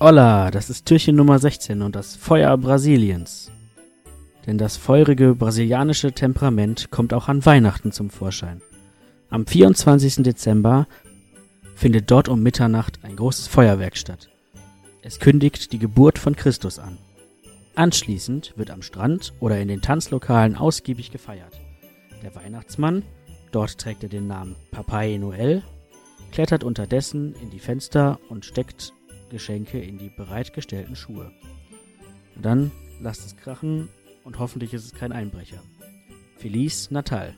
Hola, das ist Türchen Nummer 16 und das Feuer Brasiliens. Denn das feurige brasilianische Temperament kommt auch an Weihnachten zum Vorschein. Am 24. Dezember findet dort um Mitternacht ein großes Feuerwerk statt. Es kündigt die Geburt von Christus an. Anschließend wird am Strand oder in den Tanzlokalen ausgiebig gefeiert. Der Weihnachtsmann, dort trägt er den Namen Papai Noel, klettert unterdessen in die Fenster und steckt Geschenke in die bereitgestellten Schuhe. Dann lasst es krachen und hoffentlich ist es kein Einbrecher. Feliz Natal.